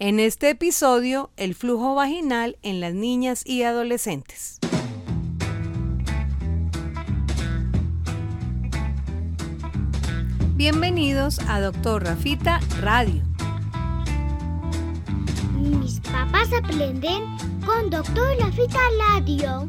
En este episodio, el flujo vaginal en las niñas y adolescentes. Bienvenidos a Doctor Rafita Radio. Mis papás aprenden con Doctor Rafita Radio.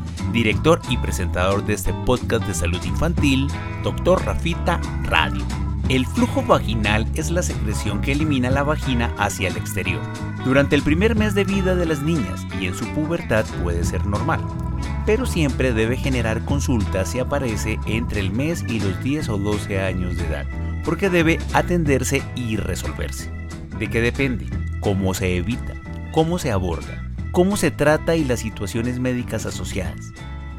director y presentador de este podcast de salud infantil, Dr. Rafita Radio. El flujo vaginal es la secreción que elimina la vagina hacia el exterior. Durante el primer mes de vida de las niñas y en su pubertad puede ser normal, pero siempre debe generar consulta si aparece entre el mes y los 10 o 12 años de edad, porque debe atenderse y resolverse. ¿De qué depende? ¿Cómo se evita? ¿Cómo se aborda? Cómo se trata y las situaciones médicas asociadas,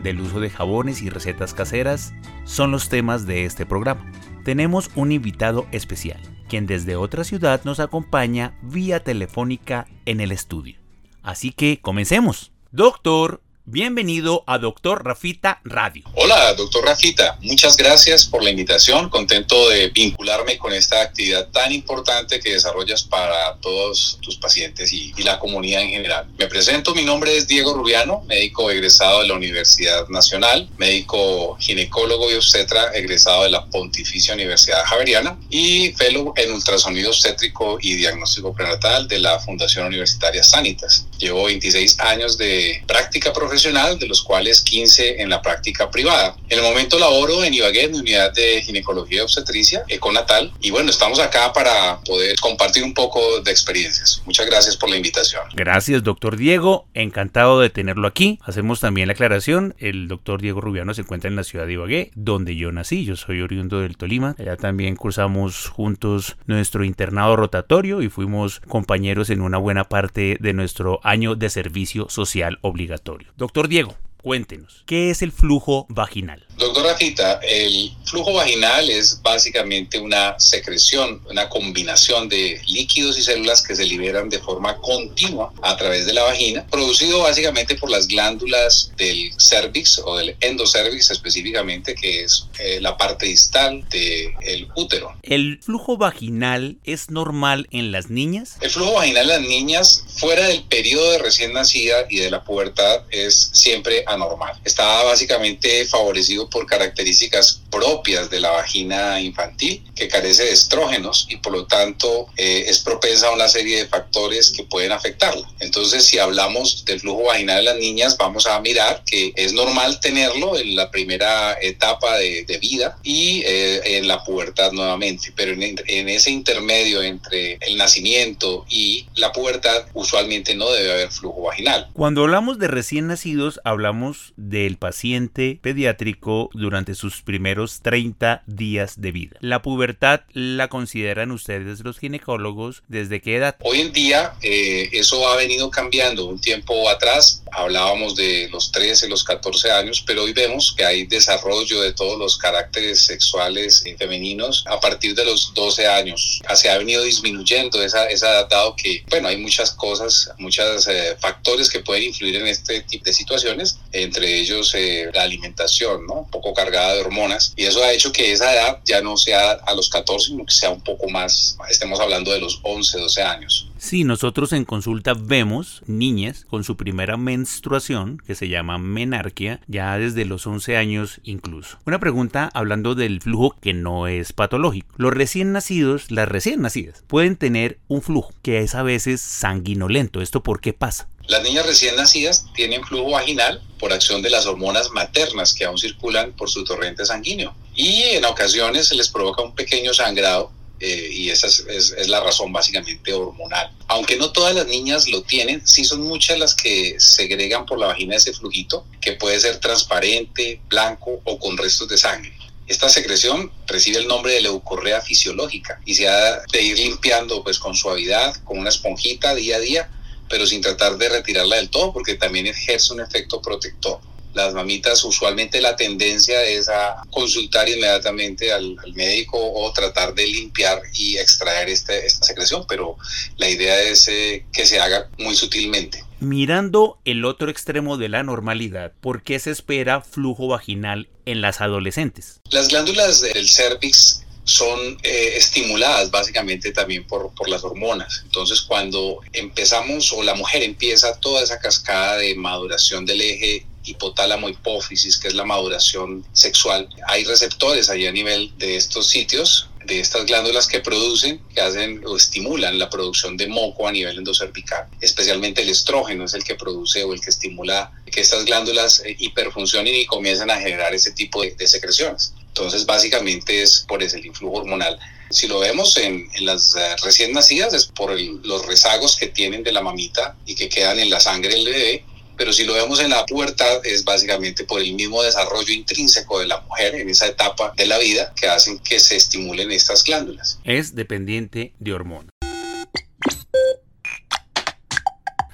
del uso de jabones y recetas caseras, son los temas de este programa. Tenemos un invitado especial, quien desde otra ciudad nos acompaña vía telefónica en el estudio. Así que comencemos. Doctor, Bienvenido a Doctor Rafita Radio. Hola, doctor Rafita. Muchas gracias por la invitación. Contento de vincularme con esta actividad tan importante que desarrollas para todos tus pacientes y, la comunidad en general. Me presento, mi nombre es Diego Rubiano, médico egresado de la Universidad Nacional, médico ginecólogo y obstetra egresado de la Pontificia Universidad Javeriana y fellow en ultrasonido obstétrico y diagnóstico prenatal de la Fundación Universitaria Sanitas. Llevo 26 años de práctica profesional profesional, de los cuales 15 en la práctica privada. En el momento laboro en Ibagué, en unidad de ginecología y obstetricia, econatal, y bueno, estamos acá para poder compartir un poco de experiencias. Muchas gracias por la invitación. Gracias, doctor Diego. Encantado de tenerlo aquí. Hacemos también la aclaración. El doctor Diego Rubiano se encuentra en la ciudad de Ibagué, donde yo nací. Yo soy oriundo del Tolima. Allá también cursamos juntos nuestro internado rotatorio y fuimos compañeros en una buena parte de nuestro año de servicio social obligatorio. Doctor Diego, cuéntenos, ¿qué es el flujo vaginal? Doctora Rafita, el flujo vaginal es básicamente una secreción, una combinación de líquidos y células que se liberan de forma continua a través de la vagina, producido básicamente por las glándulas del cervix o del endocervix específicamente, que es eh, la parte distal del útero. ¿El flujo vaginal es normal en las niñas? El flujo vaginal en las niñas, fuera del periodo de recién nacida y de la pubertad, es siempre anormal. Está básicamente favorecido por características propias de la vagina infantil, que carece de estrógenos y por lo tanto eh, es propensa a una serie de factores que pueden afectarla. Entonces, si hablamos del flujo vaginal de las niñas, vamos a mirar que es normal tenerlo en la primera etapa de, vida y eh, en la pubertad nuevamente, pero en, en ese intermedio entre el nacimiento y la pubertad, usualmente no debe haber flujo vaginal. Cuando hablamos de recién nacidos, hablamos del paciente pediátrico durante sus primeros 30 días de vida. ¿La pubertad la consideran ustedes los ginecólogos desde qué edad? Hoy en día eh, eso ha venido cambiando. Un tiempo atrás hablábamos de los 13, los 14 años, pero hoy vemos que hay desarrollo de todos los caracteres sexuales femeninos a partir de los 12 años. Se ha venido disminuyendo esa, esa edad dado que, bueno, hay muchas cosas, muchos eh, factores que pueden influir en este tipo de situaciones, entre ellos eh, la alimentación, ¿no? poco cargada de hormonas y eso ha hecho que esa edad ya no sea a los 14, sino que sea un poco más, estemos hablando de los 11, 12 años. Sí, nosotros en consulta vemos niñas con su primera menstruación, que se llama menarquia, ya desde los 11 años incluso. Una pregunta hablando del flujo que no es patológico. Los recién nacidos, las recién nacidas, pueden tener un flujo que es a veces sanguinolento. ¿Esto por qué pasa? Las niñas recién nacidas tienen flujo vaginal por acción de las hormonas maternas que aún circulan por su torrente sanguíneo y en ocasiones se les provoca un pequeño sangrado eh, y esa es, la razón básicamente hormonal. Aunque no todas las niñas lo tienen, sí son muchas las que segregan por la vagina ese flujito que puede ser transparente, blanco o con restos de sangre. Esta secreción recibe el nombre de leucorrea fisiológica y se ha de ir limpiando pues con suavidad, con una esponjita día a día, pero sin tratar de retirarla del todo porque también ejerce un efecto protector las mamitas usualmente la tendencia es a consultar inmediatamente al, médico o tratar de limpiar y extraer este, esta secreción, pero la idea es eh, que se haga muy sutilmente. Mirando el otro extremo de la normalidad, ¿por qué se espera flujo vaginal en las adolescentes? Las glándulas del cervix son eh, estimuladas básicamente también por, por, las hormonas. Entonces cuando empezamos o la mujer empieza toda esa cascada de maduración del eje hipotálamo hipófisis, que es la maduración sexual. Hay receptores ahí a nivel de estos sitios, de estas glándulas que producen, que hacen o estimulan la producción de moco a nivel endocervical. Especialmente el estrógeno es el que produce o el que estimula que estas glándulas eh, hiperfuncionen y comiencen a generar ese tipo de, secreciones. Entonces, básicamente es por ese el influjo hormonal. Si lo vemos en, las eh, recién nacidas, es por los rezagos que tienen de la mamita y que quedan en la sangre del bebé pero si lo vemos en la pubertad es básicamente por el mismo desarrollo intrínseco de la mujer en esa etapa de la vida que hacen que se estimulen estas glándulas. Es dependiente de hormonas.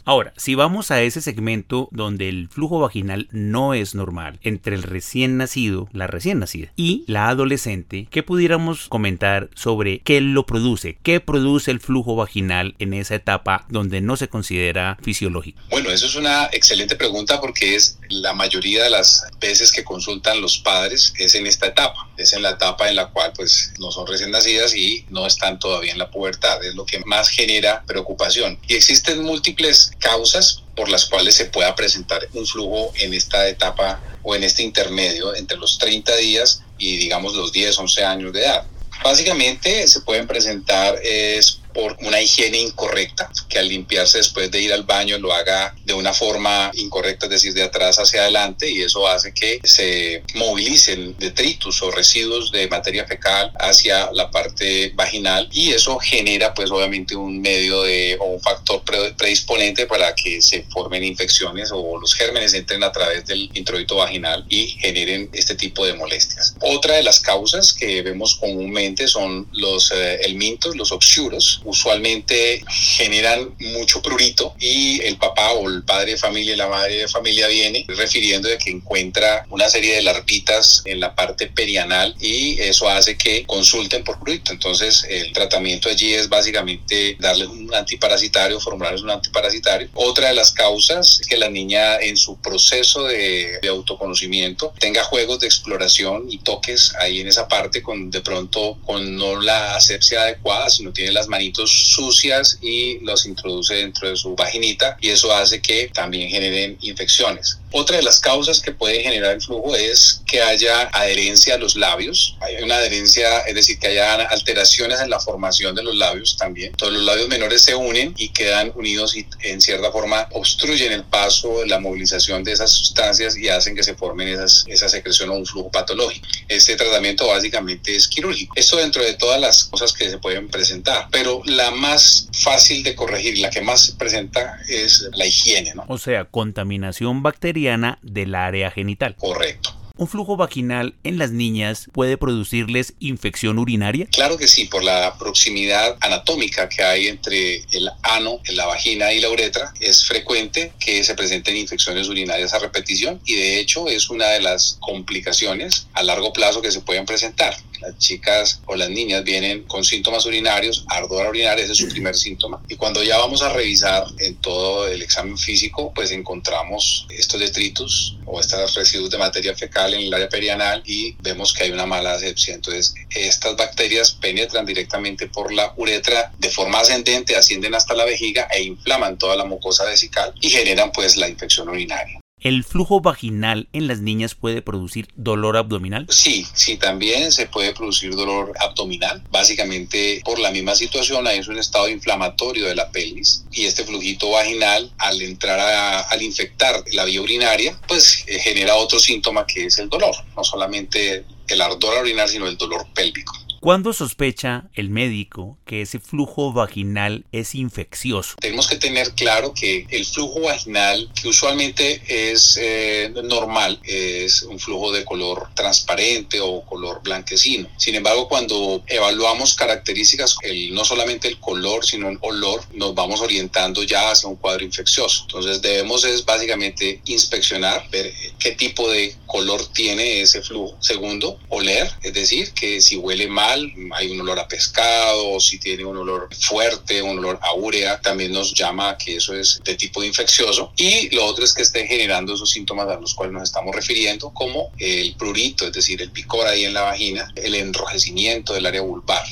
Ahora, si vamos a ese segmento donde el flujo vaginal no es normal entre el recién nacido, la recién nacida y la adolescente, ¿qué pudiéramos comentar sobre qué lo produce? ¿Qué produce el flujo vaginal en esa etapa donde no se considera fisiológico? Bueno, eso es una excelente pregunta porque es la mayoría de las veces que consultan los padres es en esta etapa, es en la etapa en la cual pues no son recién nacidas y no están todavía en la pubertad, es lo que más genera preocupación. Y existen múltiples causas por las cuales se pueda presentar un flujo en esta etapa o en este intermedio entre los 30 días y digamos los 10, 11 años de edad. Básicamente se pueden presentar es por una higiene incorrecta, que al limpiarse después de ir al baño lo haga de una forma incorrecta, es decir, de atrás hacia adelante, y eso hace que se movilicen detritus o residuos de materia fecal hacia la parte vaginal y eso genera pues obviamente un medio de o un factor predisponente para que se formen infecciones o los gérmenes entren a través del introito vaginal y generen este tipo de molestias. Otra de las causas que vemos comúnmente son los eh, elmintos, los obscuros, usualmente generan mucho prurito y el papá o el padre de familia la madre de familia viene refiriendo de que encuentra una serie de larvitas en la parte perianal y eso hace que consulten por prurito. Entonces el tratamiento allí es básicamente darle un antiparasitario, formularles un antiparasitario. Otra de las causas es que la niña en su proceso de, de autoconocimiento tenga juegos de exploración y toques ahí en esa parte con de pronto con no la asepsia adecuada, sino tiene las sucias y los introduce dentro de su vaginita y eso hace que también generen infecciones. Otra de las causas que puede generar el flujo es que haya adherencia a los labios. Hay una adherencia, es decir, que haya alteraciones en la formación de los labios también. Todos los labios menores se unen y quedan unidos y en cierta forma obstruyen el paso, la movilización de esas sustancias y hacen que se formen esas, esa secreción o un flujo patológico. Este tratamiento básicamente es quirúrgico. Esto dentro de todas las cosas que se pueden presentar, pero la más fácil de corregir, la que más se presenta es la higiene. ¿no? O sea, contaminación bacteriana del área genital. Correcto. ¿Un flujo vaginal en las niñas puede producirles infección urinaria? Claro que sí, por la proximidad anatómica que hay entre el ano, la vagina y la uretra, es frecuente que se presenten infecciones urinarias a repetición y de hecho es una de las complicaciones a largo plazo que se pueden presentar las chicas o las niñas vienen con síntomas urinarios, ardor urinaria, ese es su primer síntoma. Y cuando ya vamos a revisar en todo el examen físico, pues encontramos estos detritus o estos residuos de materia fecal en el área perianal y vemos que hay una mala asepsia. Entonces, estas bacterias penetran directamente por la uretra de forma ascendente, ascienden hasta la vejiga e inflaman toda la mucosa vesical y generan pues la infección urinaria. ¿El flujo vaginal en las niñas puede producir dolor abdominal? Sí, sí, también se puede producir dolor abdominal. Básicamente por la misma situación, hay un estado inflamatorio de la pelvis y este flujito vaginal al entrar a, al infectar la vía urinaria, pues eh, genera otro síntoma que es el dolor, no solamente el ardor a orinar, sino el dolor pélvico. ¿Cuándo sospecha el médico que ese flujo vaginal es infeccioso? Tenemos que tener claro que el flujo vaginal, que usualmente es eh, normal, es un flujo de color transparente o color blanquecino. Sin embargo, cuando evaluamos características, el, no solamente el color, sino el olor, nos vamos orientando ya hacia un cuadro infeccioso. Entonces debemos es básicamente inspeccionar, ver qué tipo de color tiene ese flujo. Segundo, oler, es decir, que si huele mal, hay un olor a pescado, si tiene un olor fuerte, un olor a urea, también nos llama que eso es de tipo infeccioso. Y lo otro es que esté generando esos síntomas a los cuales nos estamos refiriendo, como el prurito, es decir, el picor ahí en la vagina, el enrojecimiento del área vulvar.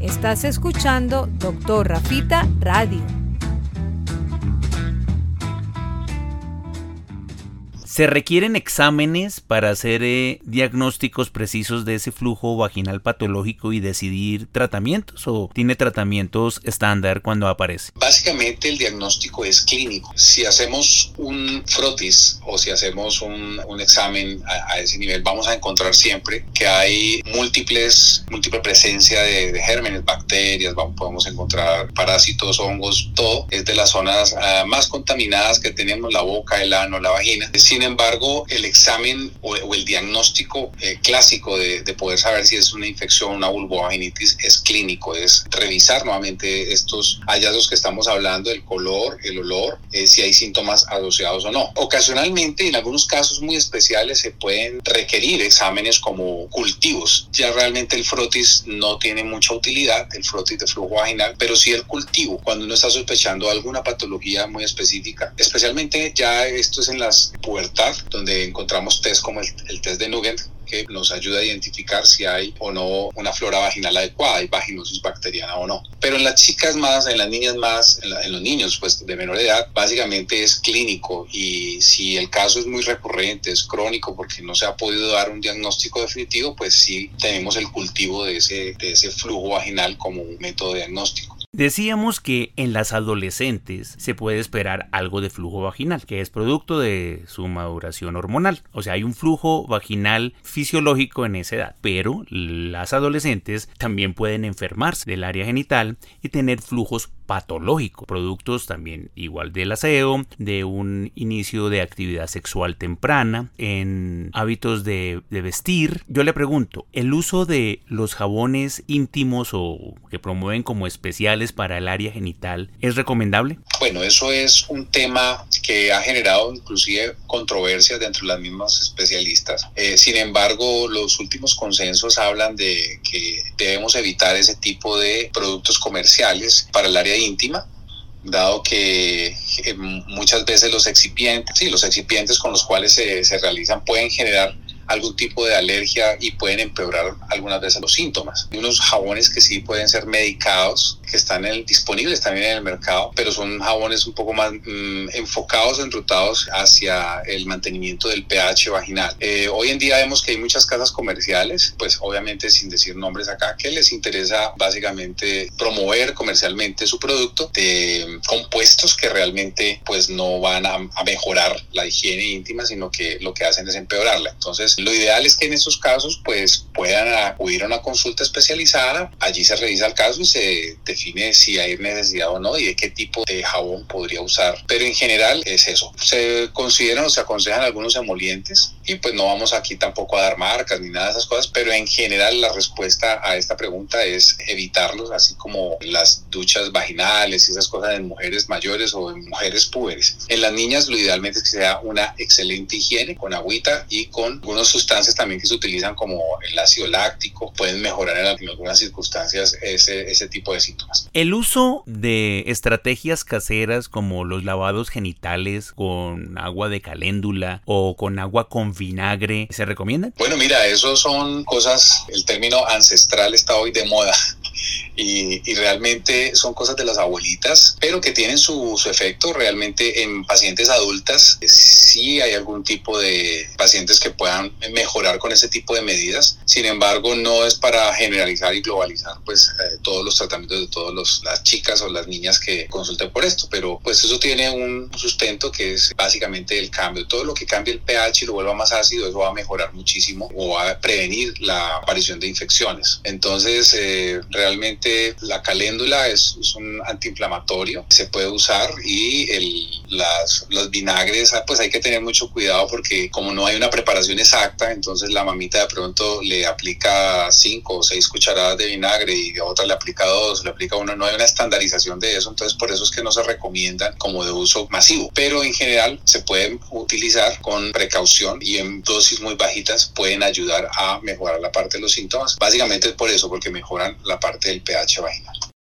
Estás escuchando Doctor Rafita Radio. ¿Se requieren exámenes para hacer eh, diagnósticos precisos de ese flujo vaginal patológico y decidir tratamientos o tiene tratamientos estándar cuando aparece? Básicamente el diagnóstico es clínico. Si hacemos un frotis o si hacemos un, examen a, ese nivel, vamos a encontrar siempre que hay múltiples, múltiple presencia de, gérmenes, bacterias, vamos, podemos encontrar parásitos, hongos, todo es de las zonas uh, más contaminadas que tenemos, la boca, el ano, la vagina. Sin embargo, el examen o, el diagnóstico eh, clásico de, poder saber si es una infección, una vulvovaginitis, es clínico, es revisar nuevamente estos hallazgos que estamos hablando, el color, el olor, eh, si hay síntomas asociados o no. Ocasionalmente, en algunos casos muy especiales, se pueden requerir exámenes como cultivos. Ya realmente el frotis no tiene mucha utilidad, el frotis de flujo vaginal, pero sí el cultivo, cuando uno está sospechando alguna patología muy específica, especialmente ya esto es en las puertas donde encontramos test como el, test de Nugent, que nos ayuda a identificar si hay o no una flora vaginal adecuada, hay vaginosis bacteriana o no. Pero en las chicas más, en las niñas más, en, los niños pues de menor edad, básicamente es clínico y si el caso es muy recurrente, es crónico porque no se ha podido dar un diagnóstico definitivo, pues sí tenemos el cultivo de ese, de ese flujo vaginal como un método diagnóstico. Decíamos que en las adolescentes se puede esperar algo de flujo vaginal, que es producto de su maduración hormonal. O sea, hay un flujo vaginal fisiológico en esa edad, pero las adolescentes también pueden enfermarse del área genital y tener flujos patológicos, productos también igual del aseo, de un inicio de actividad sexual temprana, en hábitos de, de vestir. Yo le pregunto, ¿el uso de los jabones íntimos o que promueven como especiales para el área genital es recomendable? Bueno, eso es un tema que ha generado inclusive controversias dentro de las mismas especialistas. Eh, sin embargo, los últimos consensos hablan de que debemos evitar ese tipo de productos comerciales para el área íntima dado que eh, muchas veces los excipientes, sí, los excipientes con los cuales se, se realizan pueden generar algún tipo de alergia y pueden empeorar algunas veces los síntomas. Hay unos jabones que sí pueden ser medicados, que están disponibles también en el mercado, pero son jabones un poco más mm, enfocados, enrutados hacia el mantenimiento del pH vaginal. Eh, hoy en día vemos que hay muchas casas comerciales, pues obviamente sin decir nombres acá, que les interesa básicamente promover comercialmente su producto de compuestos que realmente pues no van a, a mejorar la higiene íntima, sino que lo que hacen es empeorarla. Entonces, lo ideal es que en estos casos pues puedan acudir a una consulta especializada, allí se revisa el caso y se define si hay necesidad o no y de qué tipo de jabón podría usar. Pero en general es eso. Se consideran o se aconsejan algunos emolientes y pues no vamos aquí tampoco a dar marcas ni nada de esas cosas, pero en general la respuesta a esta pregunta es evitarlos, así como las duchas vaginales y esas cosas en mujeres mayores o en mujeres púberes. En las niñas lo idealmente es que sea una excelente higiene con agüita y con algunos sustancias también que se utilizan como el ácido láctico pueden mejorar en, algunas circunstancias ese, ese tipo de síntomas. El uso de estrategias caseras como los lavados genitales con agua de caléndula o con agua con vinagre, ¿se recomiendan? Bueno, mira, eso son cosas, el término ancestral está hoy de moda y, realmente son cosas de las abuelitas, pero que tienen su, su efecto realmente en pacientes adultas. Sí hay algún tipo de pacientes que puedan mejorar con ese tipo de medidas. Sin embargo, no es para generalizar y globalizar pues eh, todos los tratamientos de todas las chicas o las niñas que consulten por esto, pero pues eso tiene un sustento que es básicamente el cambio. Todo lo que cambie el pH y lo vuelva más ácido, eso va a mejorar muchísimo o va a prevenir la aparición de infecciones. Entonces, eh, realmente la caléndula es, es, un antiinflamatorio, se puede usar y el, las, los vinagres, ah, pues hay que tener mucho cuidado porque como no hay una preparación exacta, entonces la mamita de pronto le aplica cinco o seis cucharadas de vinagre y a otra le aplica dos, le aplica uno, no hay una estandarización de eso, entonces por eso es que no se recomiendan como de uso masivo, pero en general se pueden utilizar con precaución y en dosis muy bajitas pueden ayudar a mejorar la parte de los síntomas. Básicamente es por eso, porque mejoran la parte del pH vaginal.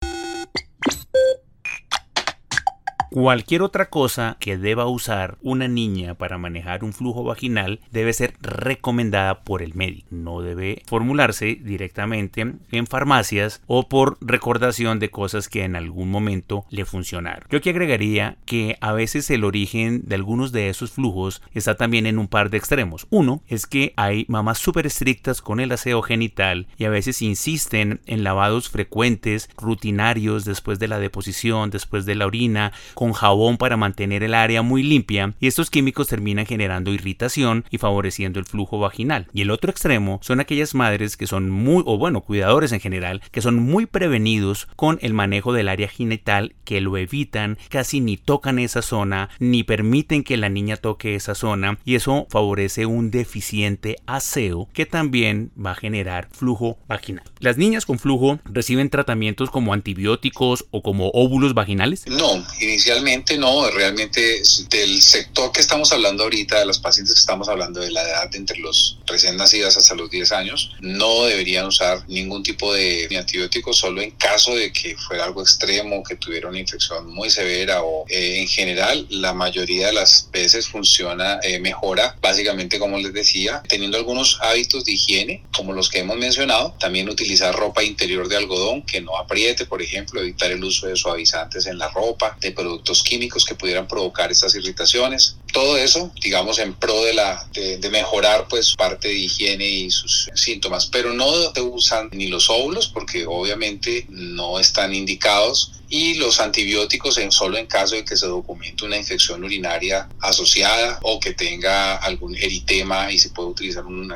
Cualquier otra cosa que deba usar una niña para manejar un flujo vaginal debe ser recomendada por el médico. No debe formularse directamente en farmacias o por recordación de cosas que en algún momento le funcionaron. Yo aquí agregaría que a veces el origen de algunos de esos flujos está también en un par de extremos. Uno es que hay mamás súper estrictas con el aseo genital y a veces insisten en lavados frecuentes, rutinarios después de la deposición, después de la orina, con jabón para mantener el área muy limpia y estos químicos terminan generando irritación y favoreciendo el flujo vaginal. Y el otro extremo son aquellas madres que son muy, o bueno, cuidadores en general, que son muy prevenidos con el manejo del área genital, que lo evitan, casi ni tocan esa zona, ni permiten que la niña toque esa zona y eso favorece un deficiente aseo que también va a generar flujo vaginal. ¿Las niñas con flujo reciben tratamientos como antibióticos o como óvulos vaginales? No, inicialmente Realmente no, realmente del sector que estamos hablando ahorita, de las pacientes que estamos hablando de la edad de entre los recién nacidas hasta los 10 años, no deberían usar ningún tipo de antibiótico, solo en caso de que fuera algo extremo, que tuviera una infección muy severa o eh, en general la mayoría de las veces funciona, eh, mejora, básicamente como les decía, teniendo algunos hábitos de higiene, como los que hemos mencionado, también utilizar ropa interior de algodón que no apriete, por ejemplo, evitar el uso de suavizantes en la ropa, de productos químicos que pudieran provocar estas irritaciones. Todo eso, digamos, en pro de, la, de, de mejorar pues parte de higiene y sus síntomas, pero no se usan ni los óvulos porque obviamente no están indicados y los antibióticos en solo en caso de que se documente una infección urinaria asociada o que tenga algún eritema y se puede utilizar un,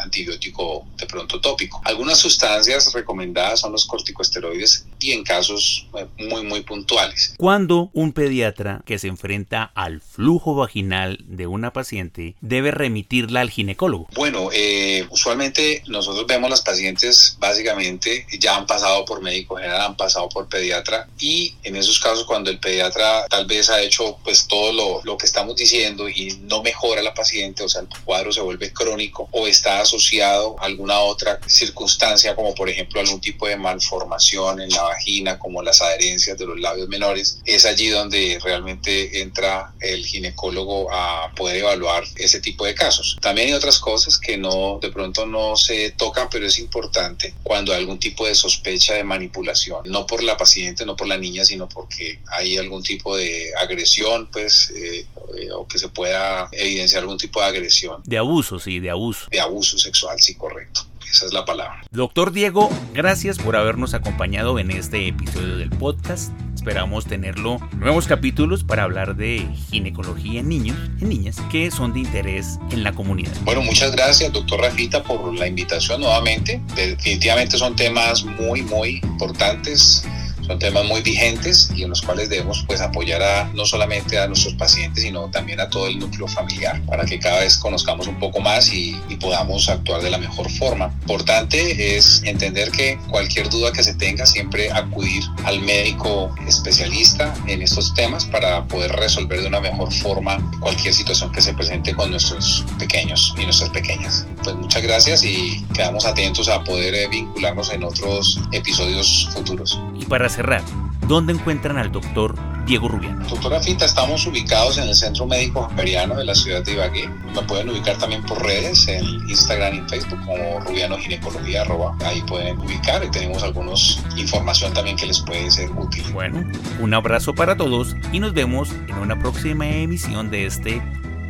antibiótico de pronto tópico. Algunas sustancias recomendadas son los corticosteroides y en casos eh, muy muy puntuales. Cuando un pediatra que se enfrenta al flujo vaginal de una paciente debe remitirla al ginecólogo? Bueno, eh, usualmente nosotros vemos las pacientes básicamente ya han pasado por médico general, han pasado por pediatra y en esos casos cuando el pediatra tal vez ha hecho pues todo lo, lo, que estamos diciendo y no mejora la paciente, o sea, el cuadro se vuelve crónico o está asociado a alguna otra circunstancia como por ejemplo algún tipo de malformación en la vagina como las adherencias de los labios menores, es allí donde realmente entra el ginecólogo a poder evaluar ese tipo de casos. También hay otras cosas que no de pronto no se tocan, pero es importante cuando hay algún tipo de sospecha de manipulación, no por la paciente, no por la niña, sino porque hay algún tipo de agresión, pues, eh, eh, o que se pueda evidenciar algún tipo de agresión. De abuso, sí, de abuso. De abuso sexual, sí, correcto. Esa es la palabra. Doctor Diego, gracias por habernos acompañado en este episodio del podcast. Esperamos tenerlo nuevos capítulos para hablar de ginecología en niños, y niñas, que son de interés en la comunidad. Bueno, muchas gracias, doctor Rafita, por la invitación nuevamente. Definitivamente son temas muy, muy importantes son temas muy vigentes y en los cuales debemos pues apoyar a, no solamente a nuestros pacientes, sino también a todo el núcleo familiar para que cada vez conozcamos un poco más y, podamos actuar de la mejor forma. Importante es entender que cualquier duda que se tenga, siempre acudir al médico especialista en estos temas para poder resolver de una mejor forma cualquier situación que se presente con nuestros pequeños y nuestras pequeñas. Pues muchas gracias y quedamos atentos a poder eh, vincularnos en otros episodios futuros. Y para cerrar, ¿dónde encuentran al doctor Diego Rubiano? Doctora Fita, estamos ubicados en el Centro Médico Jamperiano de la ciudad de Ibagué. Me pueden ubicar también por redes, en Instagram y Facebook como Rubiano Ginecología, ahí pueden ubicar y tenemos algunos información también que les puede ser útil. Bueno, un abrazo para todos y nos vemos en una próxima emisión de este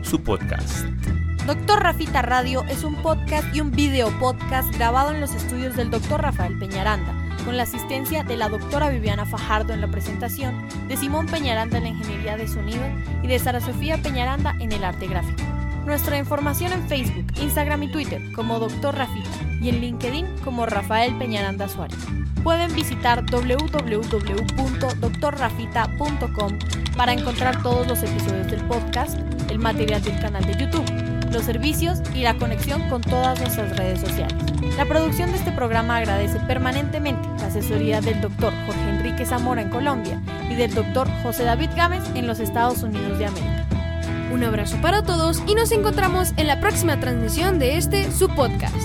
su podcast. Doctor Rafita Radio es un podcast y un video podcast grabado en los estudios del Dr. Rafael Peñaranda, con la asistencia de la doctora Viviana Fajardo en la presentación, de Simón Peñaranda en la ingeniería de sonido y de Sara Sofía Peñaranda en el arte gráfico. Nuestra información en Facebook, Instagram y Twitter como Dr. Rafita y en LinkedIn como Rafael Peñaranda Suárez. Pueden visitar www.doctorrafita.com para encontrar todos los episodios del podcast, el material del canal de YouTube, los servicios y la conexión con todas nuestras redes sociales. La producción de este programa agradece permanentemente la asesoría del doctor Jorge Enrique Zamora en Colombia y del doctor José David Gámez en los Estados Unidos de América. Un abrazo para todos y nos encontramos en la próxima transmisión de este su podcast.